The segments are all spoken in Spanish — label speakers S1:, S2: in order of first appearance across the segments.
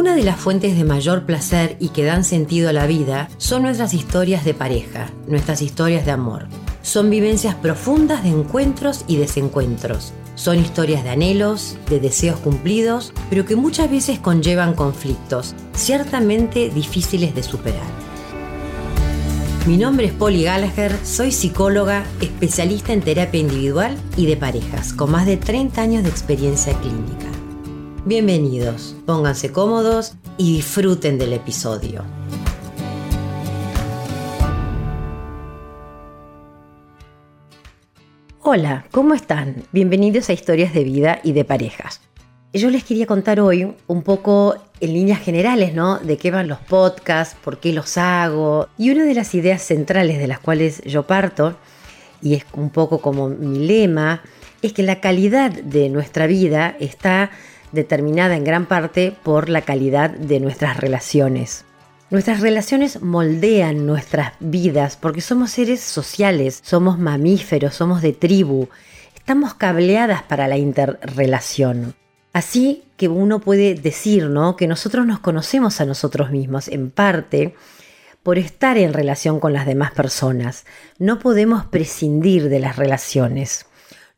S1: Una de las fuentes de mayor placer y que dan sentido a la vida son nuestras historias de pareja, nuestras historias de amor. Son vivencias profundas de encuentros y desencuentros. Son historias de anhelos, de deseos cumplidos, pero que muchas veces conllevan conflictos, ciertamente difíciles de superar. Mi nombre es Polly Gallagher, soy psicóloga, especialista en terapia individual y de parejas, con más de 30 años de experiencia clínica. Bienvenidos, pónganse cómodos y disfruten del episodio. Hola, ¿cómo están? Bienvenidos a Historias de Vida y de Parejas. Yo les quería contar hoy un poco en líneas generales, ¿no? De qué van los podcasts, por qué los hago. Y una de las ideas centrales de las cuales yo parto, y es un poco como mi lema, es que la calidad de nuestra vida está determinada en gran parte por la calidad de nuestras relaciones. Nuestras relaciones moldean nuestras vidas porque somos seres sociales, somos mamíferos, somos de tribu, estamos cableadas para la interrelación. Así que uno puede decir, ¿no? Que nosotros nos conocemos a nosotros mismos en parte por estar en relación con las demás personas. No podemos prescindir de las relaciones.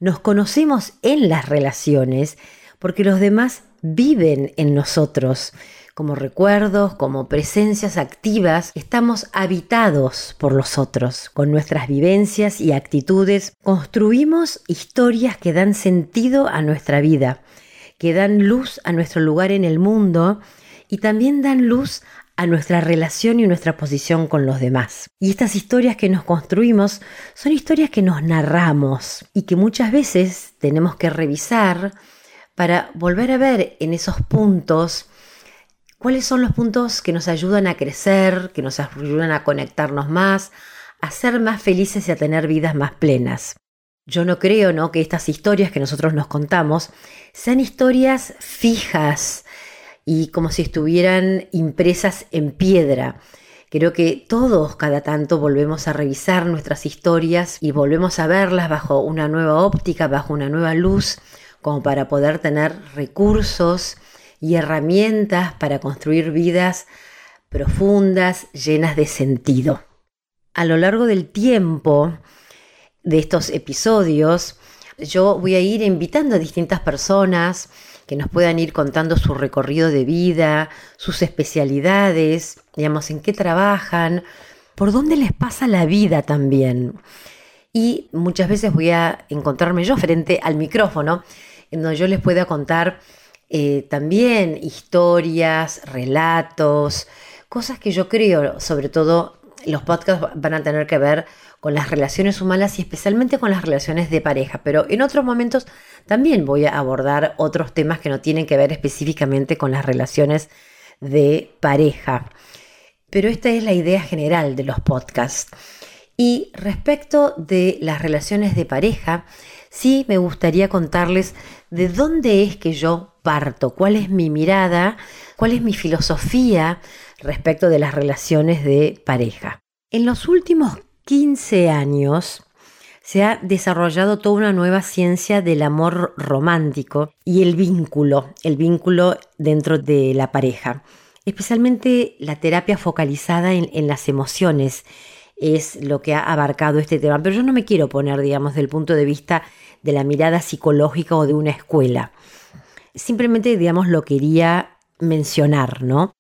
S1: Nos conocemos en las relaciones porque los demás viven en nosotros. Como recuerdos, como presencias activas, estamos habitados por los otros. Con nuestras vivencias y actitudes construimos historias que dan sentido a nuestra vida, que dan luz a nuestro lugar en el mundo y también dan luz a nuestra relación y nuestra posición con los demás. Y estas historias que nos construimos son historias que nos narramos y que muchas veces tenemos que revisar para volver a ver en esos puntos cuáles son los puntos que nos ayudan a crecer, que nos ayudan a conectarnos más, a ser más felices y a tener vidas más plenas. Yo no creo ¿no? que estas historias que nosotros nos contamos sean historias fijas y como si estuvieran impresas en piedra. Creo que todos cada tanto volvemos a revisar nuestras historias y volvemos a verlas bajo una nueva óptica, bajo una nueva luz, como para poder tener recursos y herramientas para construir vidas profundas, llenas de sentido. A lo largo del tiempo de estos episodios, yo voy a ir invitando a distintas personas que nos puedan ir contando su recorrido de vida, sus especialidades, digamos, en qué trabajan, por dónde les pasa la vida también. Y muchas veces voy a encontrarme yo frente al micrófono en donde yo les pueda contar eh, también historias, relatos, cosas que yo creo, sobre todo los podcasts van a tener que ver con las relaciones humanas y especialmente con las relaciones de pareja, pero en otros momentos también voy a abordar otros temas que no tienen que ver específicamente con las relaciones de pareja. Pero esta es la idea general de los podcasts. Y respecto de las relaciones de pareja, sí me gustaría contarles de dónde es que yo parto, cuál es mi mirada, cuál es mi filosofía respecto de las relaciones de pareja. En los últimos 15 años se ha desarrollado toda una nueva ciencia del amor romántico y el vínculo, el vínculo dentro de la pareja, especialmente la terapia focalizada en, en las emociones es lo que ha abarcado este tema. Pero yo no me quiero poner, digamos, del punto de vista de la mirada psicológica o de una escuela. Simplemente, digamos, lo quería mencionar, ¿no?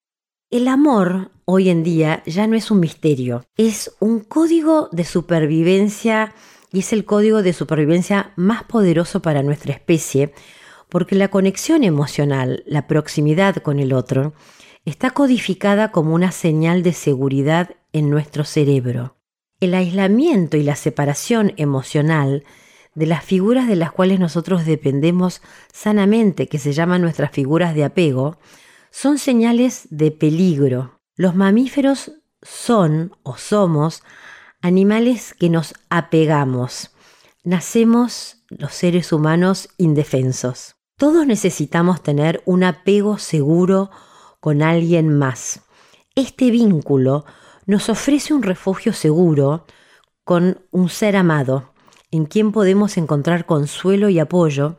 S1: El amor hoy en día ya no es un misterio, es un código de supervivencia y es el código de supervivencia más poderoso para nuestra especie, porque la conexión emocional, la proximidad con el otro, está codificada como una señal de seguridad en nuestro cerebro. El aislamiento y la separación emocional de las figuras de las cuales nosotros dependemos sanamente, que se llaman nuestras figuras de apego, son señales de peligro. Los mamíferos son o somos animales que nos apegamos. Nacemos los seres humanos indefensos. Todos necesitamos tener un apego seguro con alguien más. Este vínculo nos ofrece un refugio seguro con un ser amado, en quien podemos encontrar consuelo y apoyo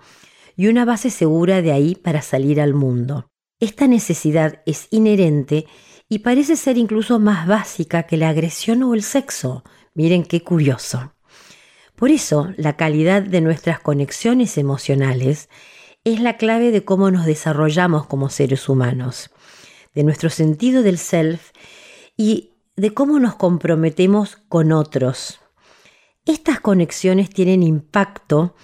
S1: y una base segura de ahí para salir al mundo. Esta necesidad es inherente y parece ser incluso más básica que la agresión o el sexo. Miren qué curioso. Por eso, la calidad de nuestras conexiones emocionales es la clave de cómo nos desarrollamos como seres humanos, de nuestro sentido del self y de cómo nos comprometemos con otros. Estas conexiones tienen impacto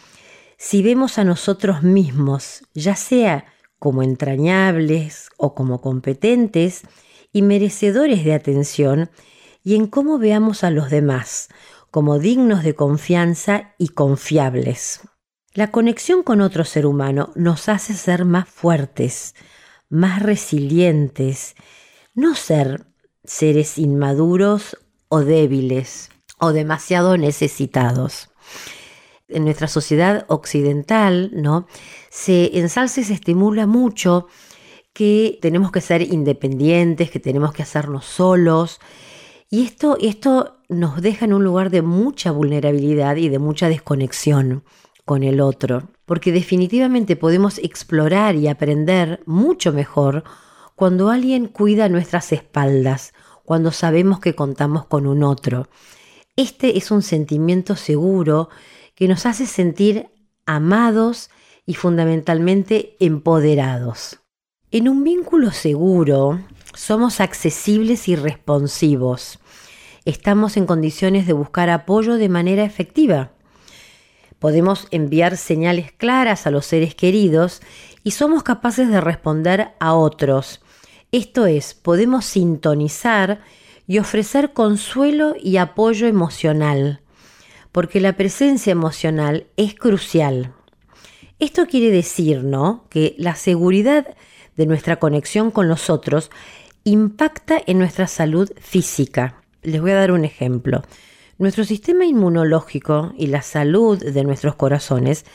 S1: si vemos a nosotros mismos, ya sea como entrañables o como competentes y merecedores de atención, y en cómo veamos a los demás, como dignos de confianza y confiables. La conexión con otro ser humano nos hace ser más fuertes, más resilientes, no ser seres inmaduros o débiles o demasiado necesitados en nuestra sociedad occidental, ¿no? Se ensalza y se estimula mucho que tenemos que ser independientes, que tenemos que hacernos solos. Y esto, esto nos deja en un lugar de mucha vulnerabilidad y de mucha desconexión con el otro, porque definitivamente podemos explorar y aprender mucho mejor cuando alguien cuida nuestras espaldas, cuando sabemos que contamos con un otro. Este es un sentimiento seguro que nos hace sentir amados y fundamentalmente empoderados. En un vínculo seguro somos accesibles y responsivos. Estamos en condiciones de buscar apoyo de manera efectiva. Podemos enviar señales claras a los seres queridos y somos capaces de responder a otros. Esto es, podemos sintonizar y ofrecer consuelo y apoyo emocional porque la presencia emocional es crucial. Esto quiere decir, ¿no?, que la seguridad de nuestra conexión con los otros impacta en nuestra salud física. Les voy a dar un ejemplo. Nuestro sistema inmunológico y la salud de nuestros corazones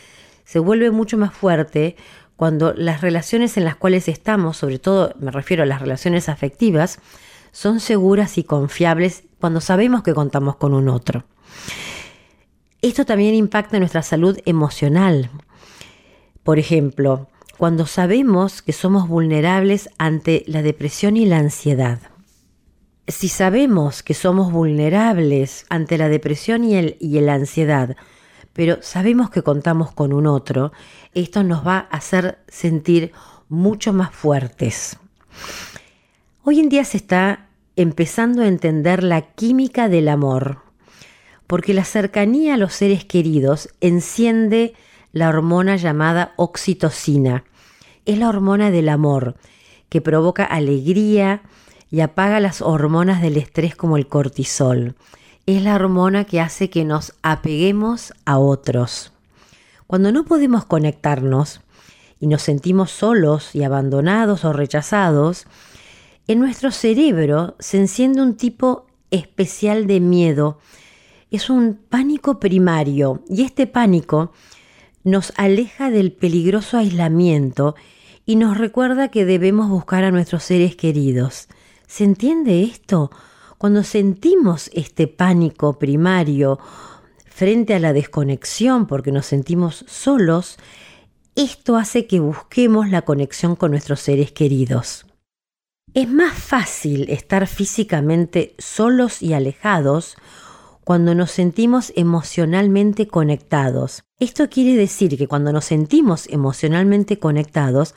S1: se vuelve mucho más fuerte cuando las relaciones en las cuales estamos, sobre todo me refiero a las relaciones afectivas, son seguras y confiables cuando sabemos que contamos con un otro. Esto también impacta en nuestra salud emocional. Por ejemplo, cuando sabemos que somos vulnerables ante la depresión y la ansiedad. Si sabemos que somos vulnerables ante la depresión y, el, y la ansiedad, pero sabemos que contamos con un otro, esto nos va a hacer sentir mucho más fuertes. Hoy en día se está empezando a entender la química del amor porque la cercanía a los seres queridos enciende la hormona llamada oxitocina. Es la hormona del amor, que provoca alegría y apaga las hormonas del estrés como el cortisol. Es la hormona que hace que nos apeguemos a otros. Cuando no podemos conectarnos y nos sentimos solos y abandonados o rechazados, en nuestro cerebro se enciende un tipo especial de miedo es un pánico primario y este pánico nos aleja del peligroso aislamiento y nos recuerda que debemos buscar a nuestros seres queridos. ¿Se entiende esto? Cuando sentimos este pánico primario frente a la desconexión porque nos sentimos solos, esto hace que busquemos la conexión con nuestros seres queridos. Es más fácil estar físicamente solos y alejados cuando nos sentimos emocionalmente conectados. Esto quiere decir que cuando nos sentimos emocionalmente conectados,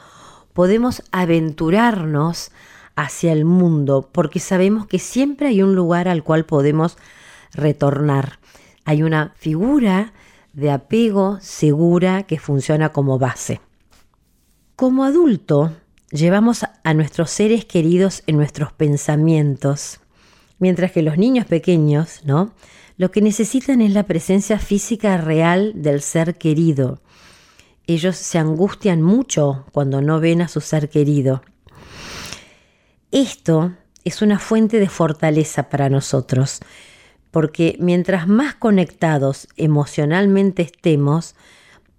S1: podemos aventurarnos hacia el mundo porque sabemos que siempre hay un lugar al cual podemos retornar. Hay una figura de apego segura que funciona como base. Como adulto, llevamos a nuestros seres queridos en nuestros pensamientos, mientras que los niños pequeños, ¿no? Lo que necesitan es la presencia física real del ser querido. Ellos se angustian mucho cuando no ven a su ser querido. Esto es una fuente de fortaleza para nosotros, porque mientras más conectados emocionalmente estemos,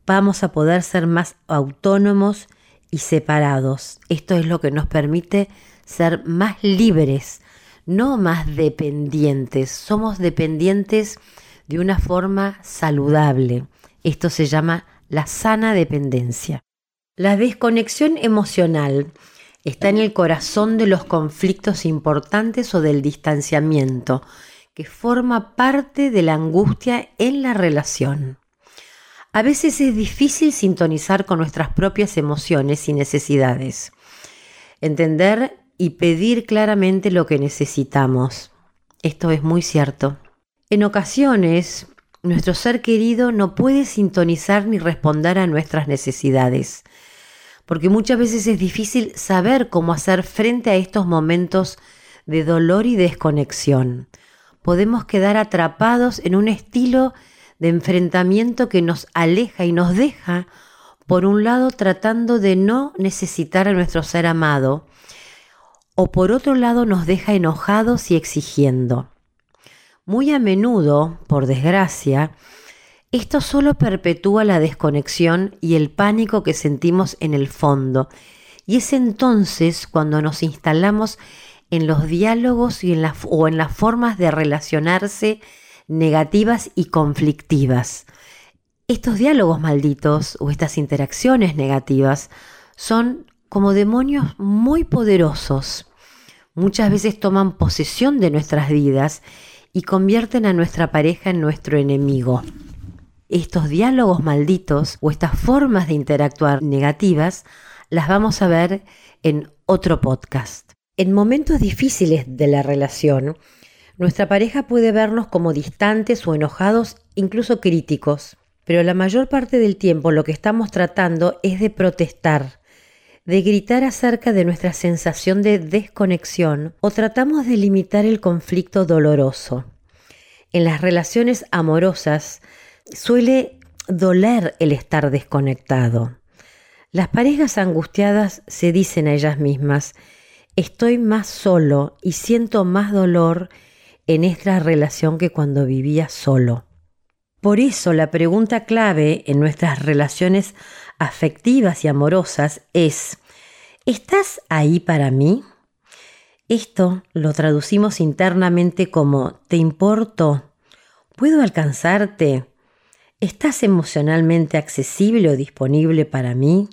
S1: vamos a poder ser más autónomos y separados. Esto es lo que nos permite ser más libres no más dependientes, somos dependientes de una forma saludable. Esto se llama la sana dependencia. La desconexión emocional está en el corazón de los conflictos importantes o del distanciamiento, que forma parte de la angustia en la relación. A veces es difícil sintonizar con nuestras propias emociones y necesidades, entender y pedir claramente lo que necesitamos. Esto es muy cierto. En ocasiones, nuestro ser querido no puede sintonizar ni responder a nuestras necesidades, porque muchas veces es difícil saber cómo hacer frente a estos momentos de dolor y desconexión. Podemos quedar atrapados en un estilo de enfrentamiento que nos aleja y nos deja, por un lado, tratando de no necesitar a nuestro ser amado, o por otro lado nos deja enojados y exigiendo. Muy a menudo, por desgracia, esto solo perpetúa la desconexión y el pánico que sentimos en el fondo, y es entonces cuando nos instalamos en los diálogos y en o en las formas de relacionarse negativas y conflictivas. Estos diálogos malditos o estas interacciones negativas son como demonios muy poderosos. Muchas veces toman posesión de nuestras vidas y convierten a nuestra pareja en nuestro enemigo. Estos diálogos malditos o estas formas de interactuar negativas las vamos a ver en otro podcast. En momentos difíciles de la relación, nuestra pareja puede vernos como distantes o enojados, incluso críticos, pero la mayor parte del tiempo lo que estamos tratando es de protestar, de gritar acerca de nuestra sensación de desconexión o tratamos de limitar el conflicto doloroso. En las relaciones amorosas suele doler el estar desconectado. Las parejas angustiadas se dicen a ellas mismas, estoy más solo y siento más dolor en esta relación que cuando vivía solo. Por eso la pregunta clave en nuestras relaciones afectivas y amorosas es, ¿estás ahí para mí? Esto lo traducimos internamente como ¿te importo? ¿Puedo alcanzarte? ¿Estás emocionalmente accesible o disponible para mí?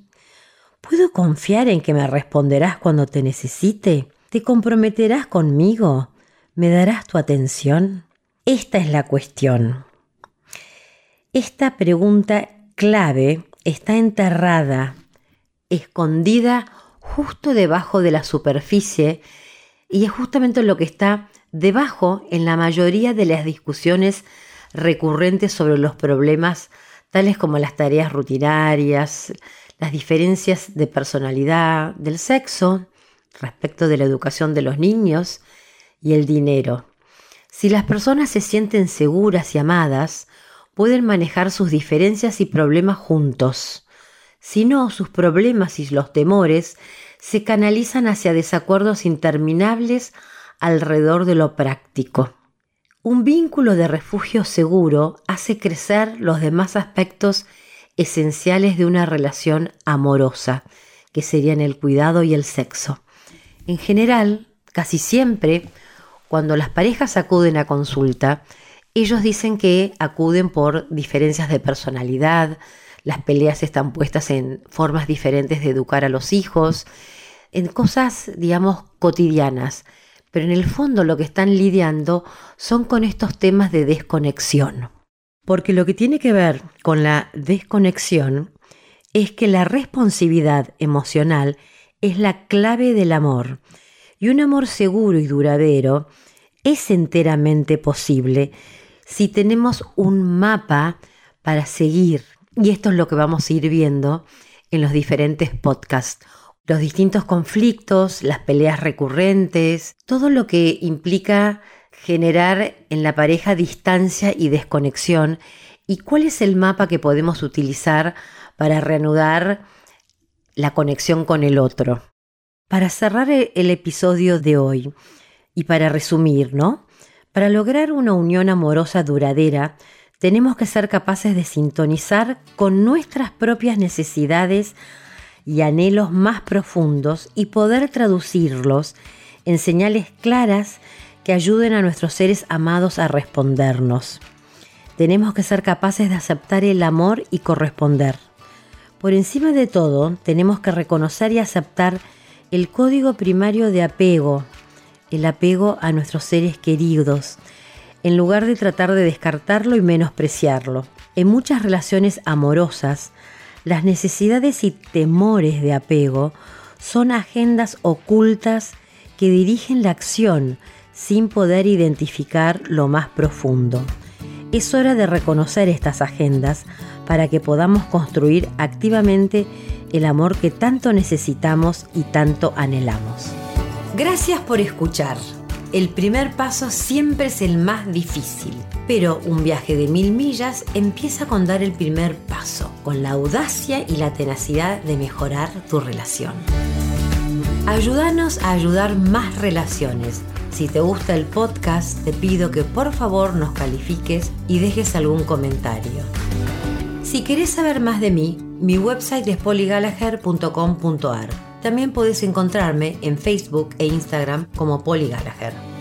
S1: ¿Puedo confiar en que me responderás cuando te necesite? ¿Te comprometerás conmigo? ¿Me darás tu atención? Esta es la cuestión. Esta pregunta clave está enterrada, escondida justo debajo de la superficie y es justamente lo que está debajo en la mayoría de las discusiones recurrentes sobre los problemas tales como las tareas rutinarias, las diferencias de personalidad, del sexo, respecto de la educación de los niños, y el dinero. Si las personas se sienten seguras y amadas, pueden manejar sus diferencias y problemas juntos. Si no, sus problemas y los temores se canalizan hacia desacuerdos interminables alrededor de lo práctico. Un vínculo de refugio seguro hace crecer los demás aspectos esenciales de una relación amorosa, que serían el cuidado y el sexo. En general, casi siempre, cuando las parejas acuden a consulta, ellos dicen que acuden por diferencias de personalidad, las peleas están puestas en formas diferentes de educar a los hijos, en cosas, digamos, cotidianas. Pero en el fondo lo que están lidiando son con estos temas de desconexión. Porque lo que tiene que ver con la desconexión es que la responsividad emocional es la clave del amor. Y un amor seguro y duradero es enteramente posible si tenemos un mapa para seguir. Y esto es lo que vamos a ir viendo en los diferentes podcasts. Los distintos conflictos, las peleas recurrentes, todo lo que implica generar en la pareja distancia y desconexión y cuál es el mapa que podemos utilizar para reanudar la conexión con el otro. Para cerrar el episodio de hoy, y para resumir, ¿no? Para lograr una unión amorosa duradera, tenemos que ser capaces de sintonizar con nuestras propias necesidades y anhelos más profundos y poder traducirlos en señales claras que ayuden a nuestros seres amados a respondernos. Tenemos que ser capaces de aceptar el amor y corresponder. Por encima de todo, tenemos que reconocer y aceptar el código primario de apego, el apego a nuestros seres queridos, en lugar de tratar de descartarlo y menospreciarlo. En muchas relaciones amorosas, las necesidades y temores de apego son agendas ocultas que dirigen la acción sin poder identificar lo más profundo. Es hora de reconocer estas agendas para que podamos construir activamente el amor que tanto necesitamos y tanto anhelamos. Gracias por escuchar. El primer paso siempre es el más difícil, pero un viaje de mil millas empieza con dar el primer paso, con la audacia y la tenacidad de mejorar tu relación. Ayúdanos a ayudar más relaciones. Si te gusta el podcast, te pido que por favor nos califiques y dejes algún comentario. Si querés saber más de mí, mi website es polygallagher.com.ar. También puedes encontrarme en Facebook e Instagram como Polly Gallagher.